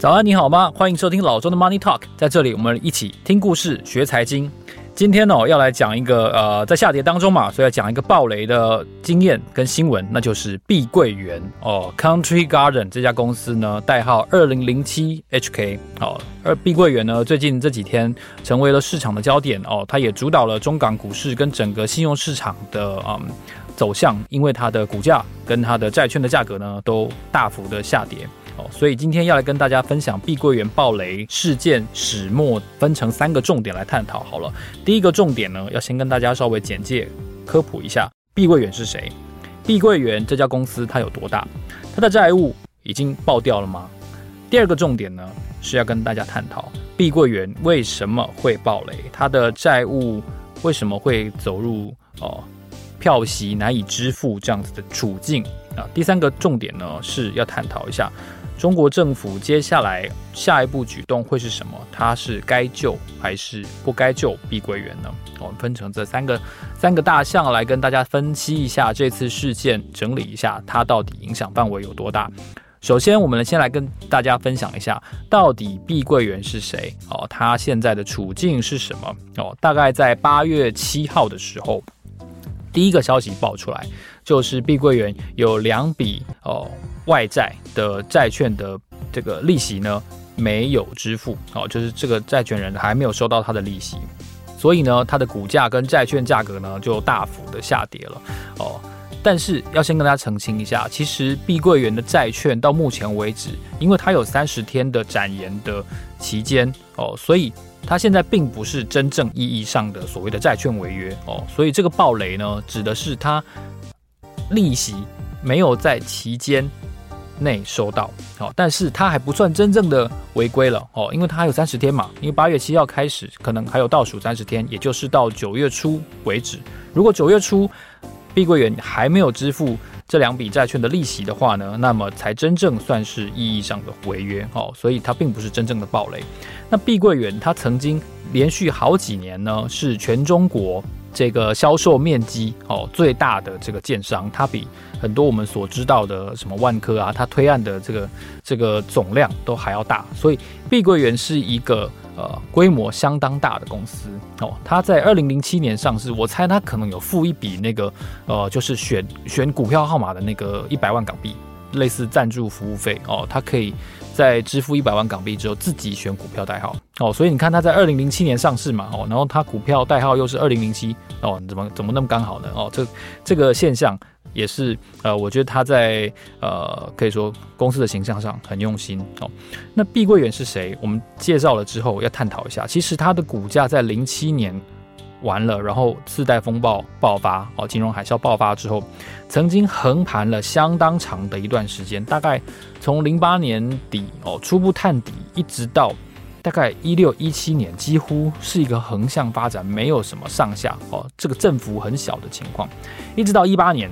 早安，你好吗？欢迎收听老周的 Money Talk，在这里我们一起听故事学财经。今天呢、要来讲一个呃，在下跌当中嘛，所以要讲一个暴雷的经验跟新闻，那就是碧桂园哦，Country Garden 这家公司呢，代号二零零七 HK 哦，而碧桂园呢，最近这几天成为了市场的焦点哦，它也主导了中港股市跟整个信用市场的嗯走向，因为它的股价跟它的债券的价格呢，都大幅的下跌。所以今天要来跟大家分享碧桂园暴雷事件始末，分成三个重点来探讨。好了，第一个重点呢，要先跟大家稍微简介科普一下碧桂园是谁。碧桂园这家公司它有多大？它的债务已经爆掉了吗？第二个重点呢，是要跟大家探讨碧桂园为什么会暴雷，它的债务为什么会走入哦票息难以支付这样子的处境啊？第三个重点呢，是要探讨一下。中国政府接下来下一步举动会是什么？它是该救还是不该救碧桂园呢？我们分成这三个三个大项来跟大家分析一下这次事件，整理一下它到底影响范围有多大。首先，我们先来跟大家分享一下，到底碧桂园是谁？哦，它现在的处境是什么？哦，大概在八月七号的时候，第一个消息爆出来，就是碧桂园有两笔哦。外债的债券的这个利息呢，没有支付哦，就是这个债权人还没有收到他的利息，所以呢，它的股价跟债券价格呢就大幅的下跌了哦。但是要先跟大家澄清一下，其实碧桂园的债券到目前为止，因为它有三十天的展延的期间哦，所以它现在并不是真正意义上的所谓的债券违约哦，所以这个暴雷呢，指的是它利息没有在期间内收到，好，但是它还不算真正的违规了哦，因为它还有三十天嘛，因为八月七号开始，可能还有倒数三十天，也就是到九月初为止。如果九月初碧桂园还没有支付这两笔债券的利息的话呢，那么才真正算是意义上的违约哦，所以它并不是真正的暴雷。那碧桂园它曾经连续好几年呢，是全中国这个销售面积哦最大的这个建商，它比很多我们所知道的什么万科啊，它推案的这个这个总量都还要大，所以碧桂园是一个呃规模相当大的公司哦。它在二零零七年上市，我猜它可能有付一笔那个呃就是选选股票号码的那个一百万港币，类似赞助服务费哦。他可以在支付一百万港币之后自己选股票代号哦。所以你看他在二零零七年上市嘛哦，然后他股票代号又是二零零七哦，怎么怎么那么刚好呢哦？这这个现象。也是，呃，我觉得他在呃，可以说公司的形象上很用心哦。那碧桂园是谁？我们介绍了之后要探讨一下。其实它的股价在零七年完了，然后次贷风暴爆发哦，金融海啸爆发之后，曾经横盘了相当长的一段时间，大概从零八年底哦初步探底，一直到大概一六一七年，几乎是一个横向发展，没有什么上下哦，这个振幅很小的情况，一直到一八年。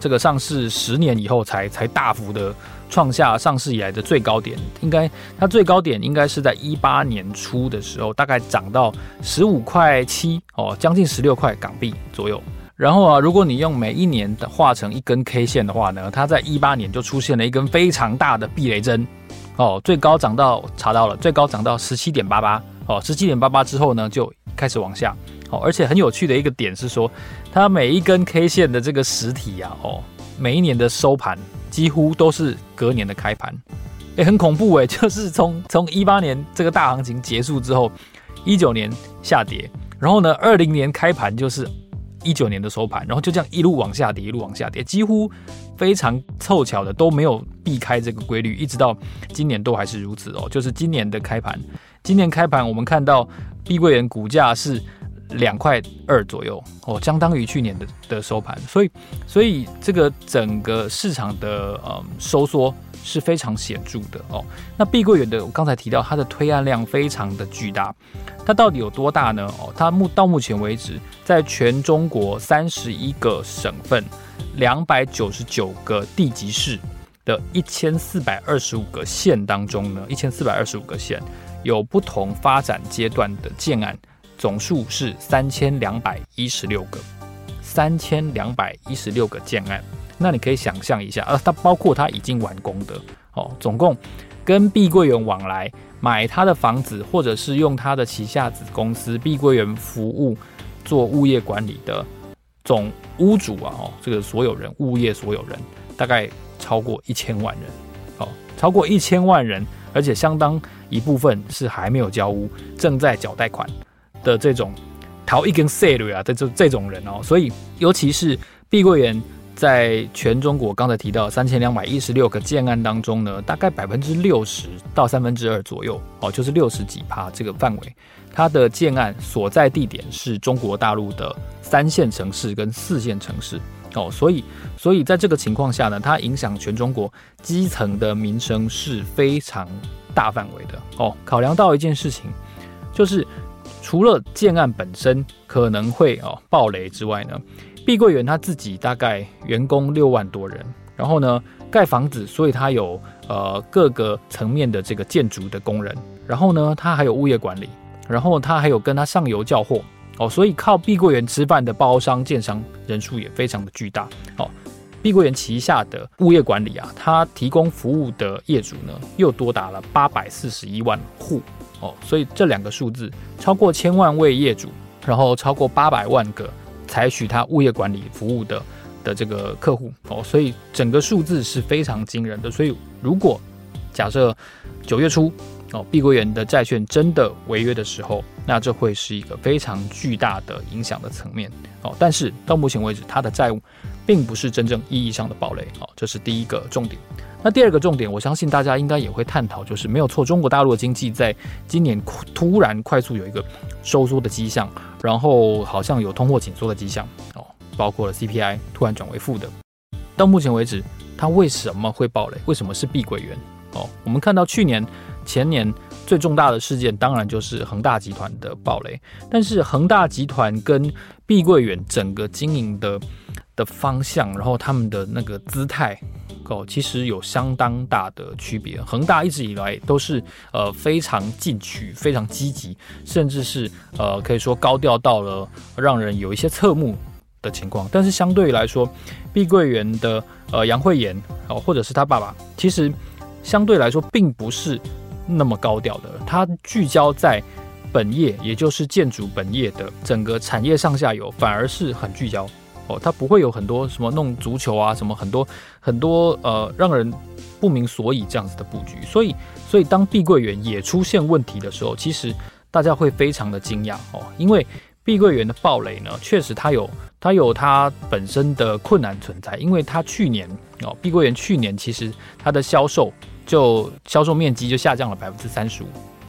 这个上市十年以后才才大幅的创下上市以来的最高点，应该它最高点应该是在一八年初的时候，大概涨到十五块七哦，将近十六块港币左右。然后啊，如果你用每一年的画成一根 K 线的话呢，它在一八年就出现了一根非常大的避雷针哦，最高涨到查到了最高涨到十七点八八哦，十七点八八之后呢就开始往下。哦，而且很有趣的一个点是说，它每一根 K 线的这个实体啊，哦，每一年的收盘几乎都是隔年的开盘，诶，很恐怖诶，就是从从一八年这个大行情结束之后，一九年下跌，然后呢，二零年开盘就是一九年的收盘，然后就这样一路往下跌，一路往下跌，几乎非常凑巧的都没有避开这个规律，一直到今年都还是如此哦，就是今年的开盘，今年开盘我们看到碧桂园股价是。两块二左右哦，相当于去年的的收盘，所以所以这个整个市场的嗯收缩是非常显著的哦。那碧桂园的我刚才提到它的推案量非常的巨大，它到底有多大呢？哦，它目到目前为止，在全中国三十一个省份、两百九十九个地级市的一千四百二十五个县当中呢，一千四百二十五个县有不同发展阶段的建案。总数是三千两百一十六个，三千两百一十六个建案。那你可以想象一下，呃，它包括它已经完工的。哦，总共跟碧桂园往来买他的房子，或者是用他的旗下子公司碧桂园服务做物业管理的总屋主啊，哦，这个所有人，物业所有人大概超过一千万人，哦，超过一千万人，而且相当一部分是还没有交屋，正在缴贷款。的这种逃一根 s a 啊，这这这种人哦，所以尤其是碧桂园。在全中国，刚才提到三千两百一十六个建案当中呢，大概百分之六十到三分之二左右，哦，就是六十几趴这个范围，它的建案所在地点是中国大陆的三线城市跟四线城市，哦，所以，所以在这个情况下呢，它影响全中国基层的民生是非常大范围的，哦，考量到一件事情，就是除了建案本身可能会哦爆雷之外呢。碧桂园他自己大概员工六万多人，然后呢盖房子，所以他有呃各个层面的这个建筑的工人，然后呢他还有物业管理，然后他还有跟他上游交货哦，所以靠碧桂园吃饭的包商建商人数也非常的巨大哦。碧桂园旗下的物业管理啊，它提供服务的业主呢又多达了八百四十一万户哦，所以这两个数字超过千万位业主，然后超过八百万个。采取他物业管理服务的的这个客户哦，所以整个数字是非常惊人的。所以如果假设九月初哦，碧桂园的债券真的违约的时候，那这会是一个非常巨大的影响的层面哦。但是到目前为止，它的债务并不是真正意义上的暴雷哦，这是第一个重点。那第二个重点，我相信大家应该也会探讨，就是没有错，中国大陆的经济在今年突然快速有一个收缩的迹象，然后好像有通货紧缩的迹象哦，包括了 CPI 突然转为负的。到目前为止，它为什么会爆雷？为什么是碧桂园？哦，我们看到去年、前年最重大的事件，当然就是恒大集团的爆雷。但是恒大集团跟碧桂园整个经营的的方向，然后他们的那个姿态。哦，其实有相当大的区别。恒大一直以来都是呃非常进取、非常积极，甚至是呃可以说高调到了让人有一些侧目的情况。但是相对来说，碧桂园的呃杨惠妍哦，或者是他爸爸，其实相对来说并不是那么高调的。他聚焦在本业，也就是建筑本业的整个产业上下游，反而是很聚焦。哦，它不会有很多什么弄足球啊，什么很多很多呃让人不明所以这样子的布局，所以所以当碧桂园也出现问题的时候，其实大家会非常的惊讶哦，因为碧桂园的暴雷呢，确实它有它有它本身的困难存在，因为它去年哦，碧桂园去年其实它的销售就销售面积就下降了百分之三十五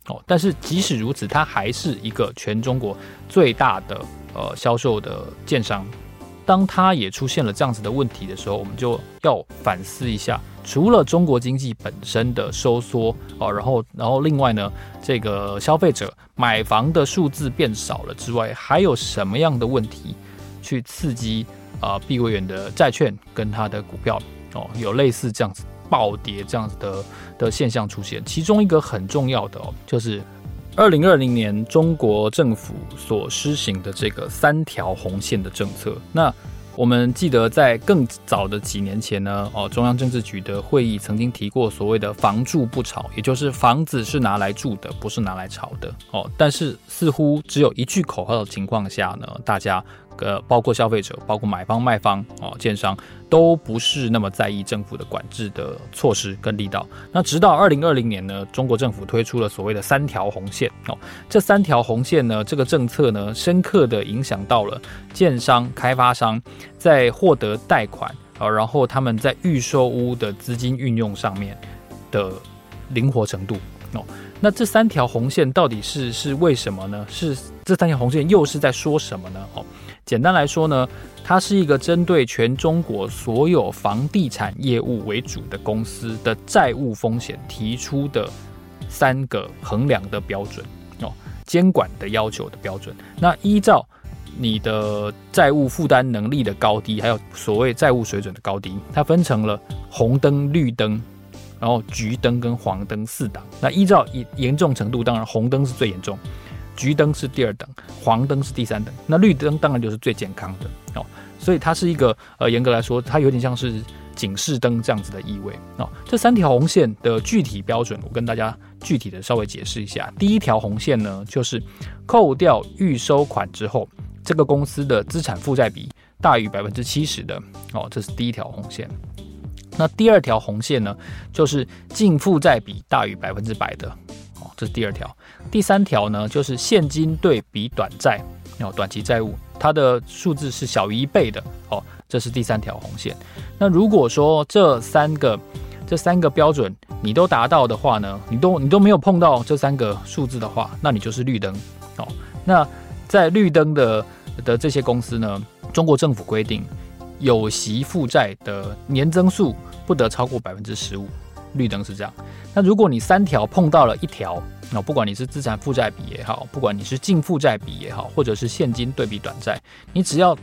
哦，但是即使如此，它还是一个全中国最大的呃销售的建商。当它也出现了这样子的问题的时候，我们就要反思一下，除了中国经济本身的收缩啊，然后，然后另外呢，这个消费者买房的数字变少了之外，还有什么样的问题去刺激啊碧桂园的债券跟它的股票哦，有类似这样子暴跌这样子的的现象出现？其中一个很重要的哦，就是。二零二零年，中国政府所施行的这个三条红线的政策，那我们记得在更早的几年前呢，哦，中央政治局的会议曾经提过所谓的“房住不炒”，也就是房子是拿来住的，不是拿来炒的。哦，但是似乎只有一句口号的情况下呢，大家。呃，包括消费者，包括买方、卖方，哦，建商都不是那么在意政府的管制的措施跟力道。那直到二零二零年呢，中国政府推出了所谓的三条红线哦，这三条红线呢，这个政策呢，深刻的影响到了建商、开发商在获得贷款啊，然后他们在预售屋的资金运用上面的灵活程度哦。那这三条红线到底是是为什么呢？是这三条红线又是在说什么呢？哦。简单来说呢，它是一个针对全中国所有房地产业务为主的公司的债务风险提出的三个衡量的标准哦，监管的要求的标准。那依照你的债务负担能力的高低，还有所谓债务水准的高低，它分成了红灯、绿灯，然后橘灯跟黄灯四档。那依照严严重程度，当然红灯是最严重。橘灯是第二等，黄灯是第三等，那绿灯当然就是最健康的哦。所以它是一个呃，严格来说，它有点像是警示灯这样子的意味哦。这三条红线的具体标准，我跟大家具体的稍微解释一下。第一条红线呢，就是扣掉预收款之后，这个公司的资产负债比大于百分之七十的哦，这是第一条红线。那第二条红线呢，就是净负债比大于百分之百的，这是第二条。第三条呢，就是现金对比短债哦，短期债务它的数字是小于一倍的哦。这是第三条红线。那如果说这三个这三个标准你都达到的话呢，你都你都没有碰到这三个数字的话，那你就是绿灯哦。那在绿灯的的这些公司呢，中国政府规定有息负债的年增速不得超过百分之十五，绿灯是这样。那如果你三条碰到了一条，那不管你是资产负债比也好，不管你是净负债比也好，或者是现金对比短债，你只要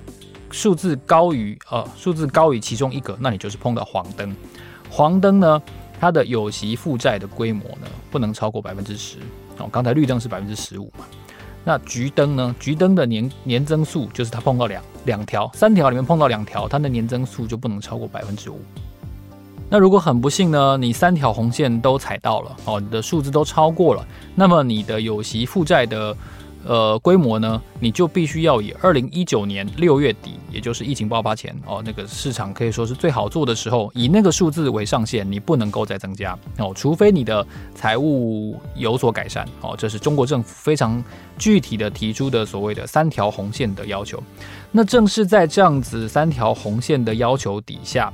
数字高于呃数字高于其中一个，那你就是碰到黄灯。黄灯呢，它的有息负债的规模呢不能超过百分之十哦。刚才绿灯是百分之十五嘛，那橘灯呢？橘灯的年年增速就是它碰到两两条，三条里面碰到两条，它的年增速就不能超过百分之五。那如果很不幸呢，你三条红线都踩到了哦，你的数字都超过了，那么你的有息负债的。呃，规模呢，你就必须要以二零一九年六月底，也就是疫情爆发前哦，那个市场可以说是最好做的时候，以那个数字为上限，你不能够再增加哦，除非你的财务有所改善哦。这是中国政府非常具体的提出的所谓的三条红线的要求。那正是在这样子三条红线的要求底下，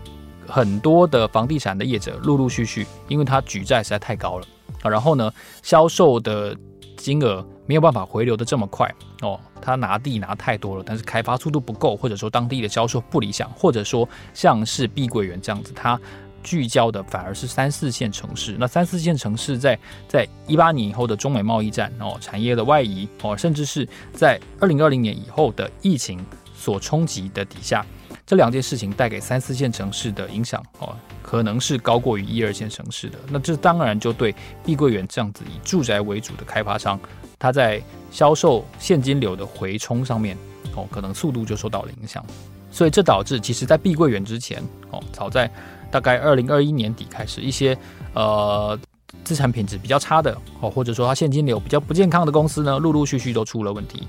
很多的房地产的业者陆陆续续，因为它举债实在太高了啊，然后呢，销售的金额。没有办法回流的这么快哦，他拿地拿太多了，但是开发速度不够，或者说当地的销售不理想，或者说像是碧桂园这样子，它聚焦的反而是三四线城市。那三四线城市在在一八年以后的中美贸易战哦，产业的外移哦，甚至是在二零二零年以后的疫情所冲击的底下，这两件事情带给三四线城市的影响哦，可能是高过于一二线城市的。那这当然就对碧桂园这样子以住宅为主的开发商。它在销售现金流的回冲上面，哦，可能速度就受到了影响，所以这导致其实，在碧桂园之前，哦，早在大概二零二一年底开始，一些呃资产品质比较差的，哦，或者说它现金流比较不健康的公司呢，陆陆续续都出了问题。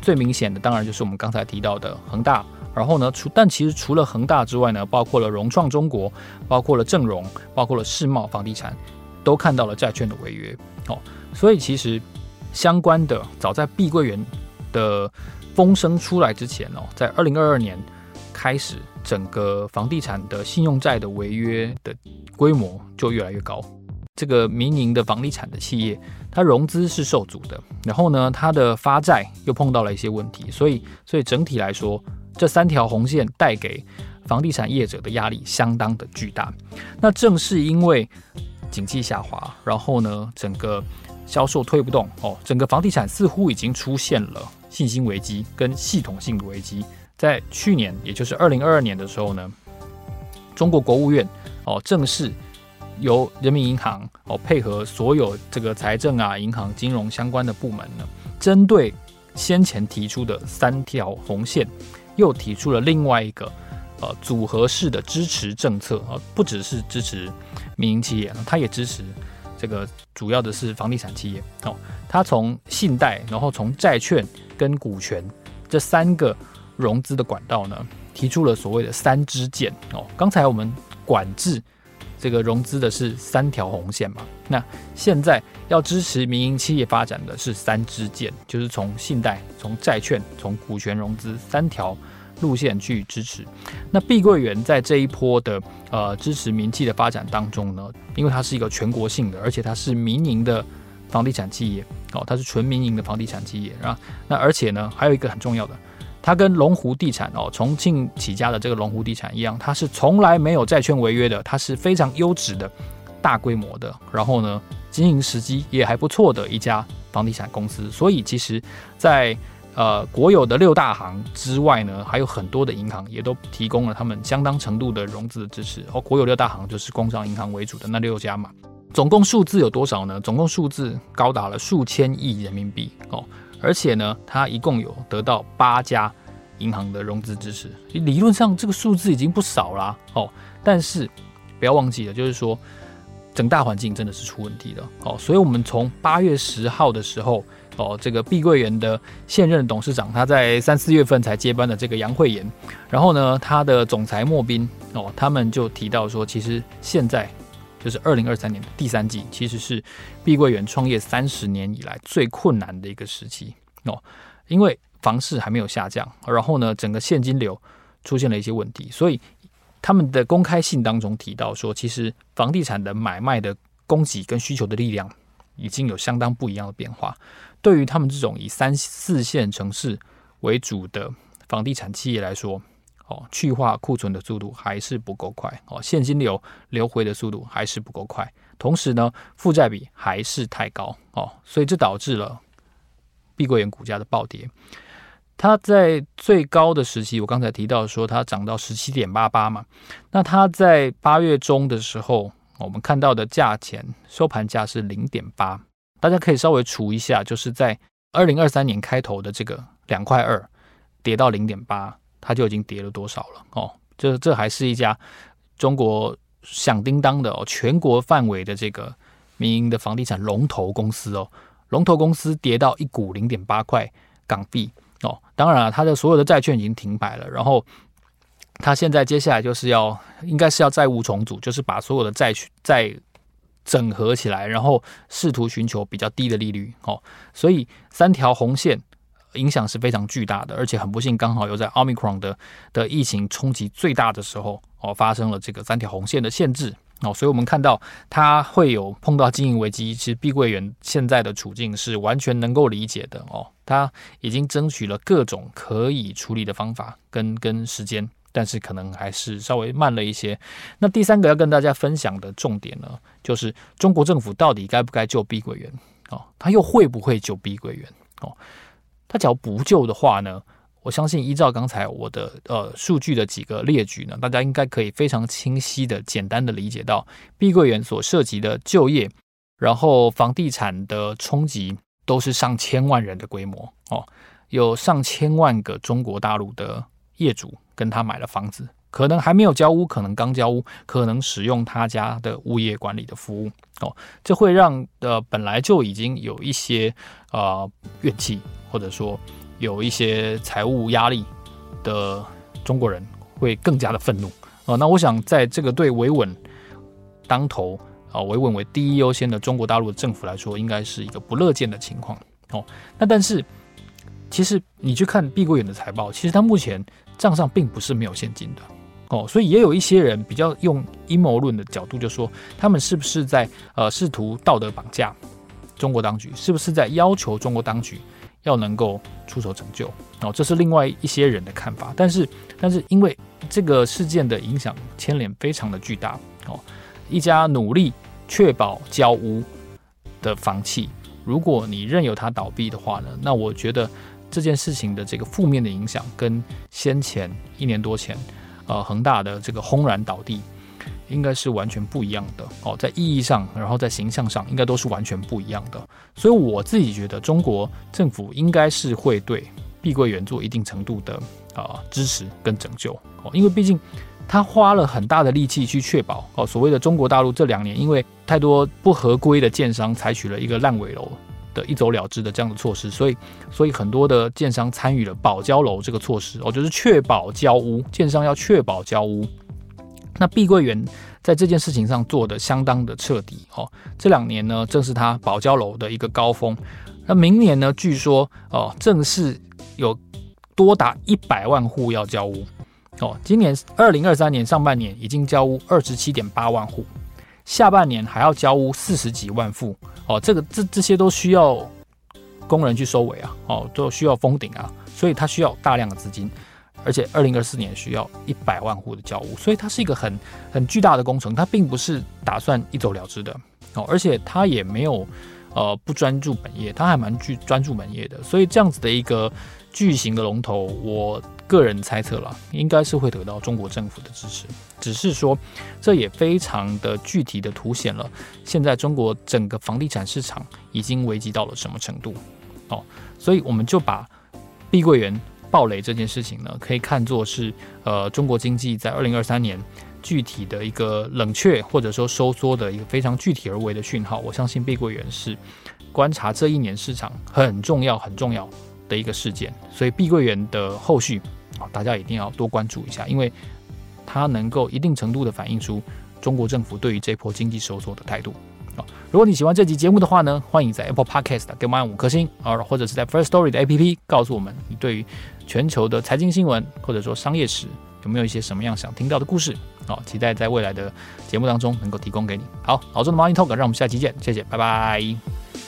最明显的当然就是我们刚才提到的恒大，然后呢，除但其实除了恒大之外呢，包括了融创中国，包括了正荣，包括了世茂房地产，都看到了债券的违约，哦，所以其实。相关的，早在碧桂园的风声出来之前哦，在二零二二年开始，整个房地产的信用债的违约的规模就越来越高。这个民营的房地产的企业，它融资是受阻的，然后呢，它的发债又碰到了一些问题，所以，所以整体来说，这三条红线带给房地产业者的压力相当的巨大。那正是因为景气下滑，然后呢，整个。销售推不动哦，整个房地产似乎已经出现了信心危机跟系统性的危机。在去年，也就是二零二二年的时候呢，中国国务院哦，正式由人民银行哦配合所有这个财政啊、银行、金融相关的部门呢，针对先前提出的三条红线，又提出了另外一个呃组合式的支持政策啊，不只是支持民营企业，它也支持。这个主要的是房地产企业哦，它从信贷，然后从债券跟股权这三个融资的管道呢，提出了所谓的三支箭哦。刚才我们管制这个融资的是三条红线嘛，那现在要支持民营企业发展的是三支箭，就是从信贷、从债券、从股权融资三条。路线去支持，那碧桂园在这一波的呃支持民企的发展当中呢，因为它是一个全国性的，而且它是民营的房地产企业哦，它是纯民营的房地产企业啊。那而且呢，还有一个很重要的，它跟龙湖地产哦，重庆起家的这个龙湖地产一样，它是从来没有债券违约的，它是非常优质的大规模的，然后呢，经营时机也还不错的一家房地产公司。所以其实，在呃，国有的六大行之外呢，还有很多的银行也都提供了他们相当程度的融资的支持。哦，国有六大行就是工商银行为主的那六家嘛。总共数字有多少呢？总共数字高达了数千亿人民币哦。而且呢，它一共有得到八家银行的融资支持。理论上这个数字已经不少啦，哦，但是不要忘记了，就是说整大环境真的是出问题的，哦，所以我们从八月十号的时候，哦，这个碧桂园的现任董事长他在三四月份才接班的这个杨惠妍，然后呢，他的总裁莫斌，哦，他们就提到说，其实现在。就是二零二三年的第三季，其实是碧桂园创业三十年以来最困难的一个时期哦，因为房市还没有下降，然后呢，整个现金流出现了一些问题，所以他们的公开信当中提到说，其实房地产的买卖的供给跟需求的力量已经有相当不一样的变化。对于他们这种以三四线城市为主的房地产企业来说，哦，去化库存的速度还是不够快哦，现金流流回的速度还是不够快，同时呢，负债比还是太高哦，所以这导致了碧桂园股价的暴跌。它在最高的时期，我刚才提到说它涨到十七点八八嘛，那它在八月中的时候，我们看到的价钱收盘价是零点八，大家可以稍微除一下，就是在二零二三年开头的这个两块二跌到零点八。它就已经跌了多少了哦？这这还是一家中国响叮当的哦，全国范围的这个民营的房地产龙头公司哦，龙头公司跌到一股零点八块港币哦。当然了，它的所有的债券已经停牌了，然后它现在接下来就是要应该是要债务重组，就是把所有的债券再整合起来，然后试图寻求比较低的利率哦。所以三条红线。影响是非常巨大的，而且很不幸，刚好又在 Omicron 的的疫情冲击最大的时候哦，发生了这个三条红线的限制哦，所以我们看到它会有碰到经营危机，其实碧桂园现在的处境是完全能够理解的哦，它已经争取了各种可以处理的方法跟跟时间，但是可能还是稍微慢了一些。那第三个要跟大家分享的重点呢，就是中国政府到底该不该救碧桂园哦，它又会不会救碧桂园哦？他只要不救的话呢，我相信依照刚才我的呃数据的几个列举呢，大家应该可以非常清晰的、简单的理解到碧桂园所涉及的就业，然后房地产的冲击都是上千万人的规模哦，有上千万个中国大陆的业主跟他买了房子，可能还没有交屋，可能刚交屋，可能使用他家的物业管理的服务哦，这会让呃本来就已经有一些呃怨气。或者说有一些财务压力的中国人会更加的愤怒啊！那我想在这个对维稳当头啊，维稳为第一优先的中国大陆的政府来说，应该是一个不乐见的情况哦。那但是其实你去看碧桂园的财报，其实它目前账上并不是没有现金的哦，所以也有一些人比较用阴谋论的角度，就说他们是不是在呃试图道德绑架中国当局，是不是在要求中国当局？要能够出手拯救哦，这是另外一些人的看法。但是，但是因为这个事件的影响牵连非常的巨大哦，一家努力确保交屋的房企，如果你任由它倒闭的话呢，那我觉得这件事情的这个负面的影响，跟先前一年多前呃恒大的这个轰然倒地。应该是完全不一样的哦，在意义上，然后在形象上，应该都是完全不一样的。所以我自己觉得，中国政府应该是会对碧桂园做一定程度的啊、支持跟拯救哦，因为毕竟他花了很大的力气去确保哦，所谓的中国大陆这两年因为太多不合规的建商采取了一个烂尾楼的一走了之的这样的措施，所以所以很多的建商参与了保交楼这个措施哦，就是确保交屋，建商要确保交屋。那碧桂园在这件事情上做得相当的彻底哦，这两年呢正是它保交楼的一个高峰。那明年呢，据说哦，正是有多达一百万户要交屋哦。今年二零二三年上半年已经交屋二十七点八万户，下半年还要交屋四十几万户哦。这个这这些都需要工人去收尾啊，哦，都需要封顶啊，所以它需要大量的资金。而且，二零二四年需要一百万户的交屋，所以它是一个很很巨大的工程，它并不是打算一走了之的哦。而且它也没有呃不专注本业，它还蛮具专注本业的。所以这样子的一个巨型的龙头，我个人猜测了，应该是会得到中国政府的支持。只是说，这也非常的具体的凸显了现在中国整个房地产市场已经危机到了什么程度哦。所以我们就把碧桂园。暴雷这件事情呢，可以看作是呃中国经济在二零二三年具体的一个冷却或者说收缩的一个非常具体而为的讯号。我相信碧桂园是观察这一年市场很重要很重要的一个事件，所以碧桂园的后续啊，大家一定要多关注一下，因为它能够一定程度的反映出中国政府对于这波经济收缩的态度。如果你喜欢这集节目的话呢，欢迎在 Apple Podcast 给我们按五颗星，啊，或者是在 First Story 的 APP 告诉我们你对于全球的财经新闻或者说商业史有没有一些什么样想听到的故事，好，期待在未来的节目当中能够提供给你。好，老周的 Money Talk，让我们下期见，谢谢，拜拜。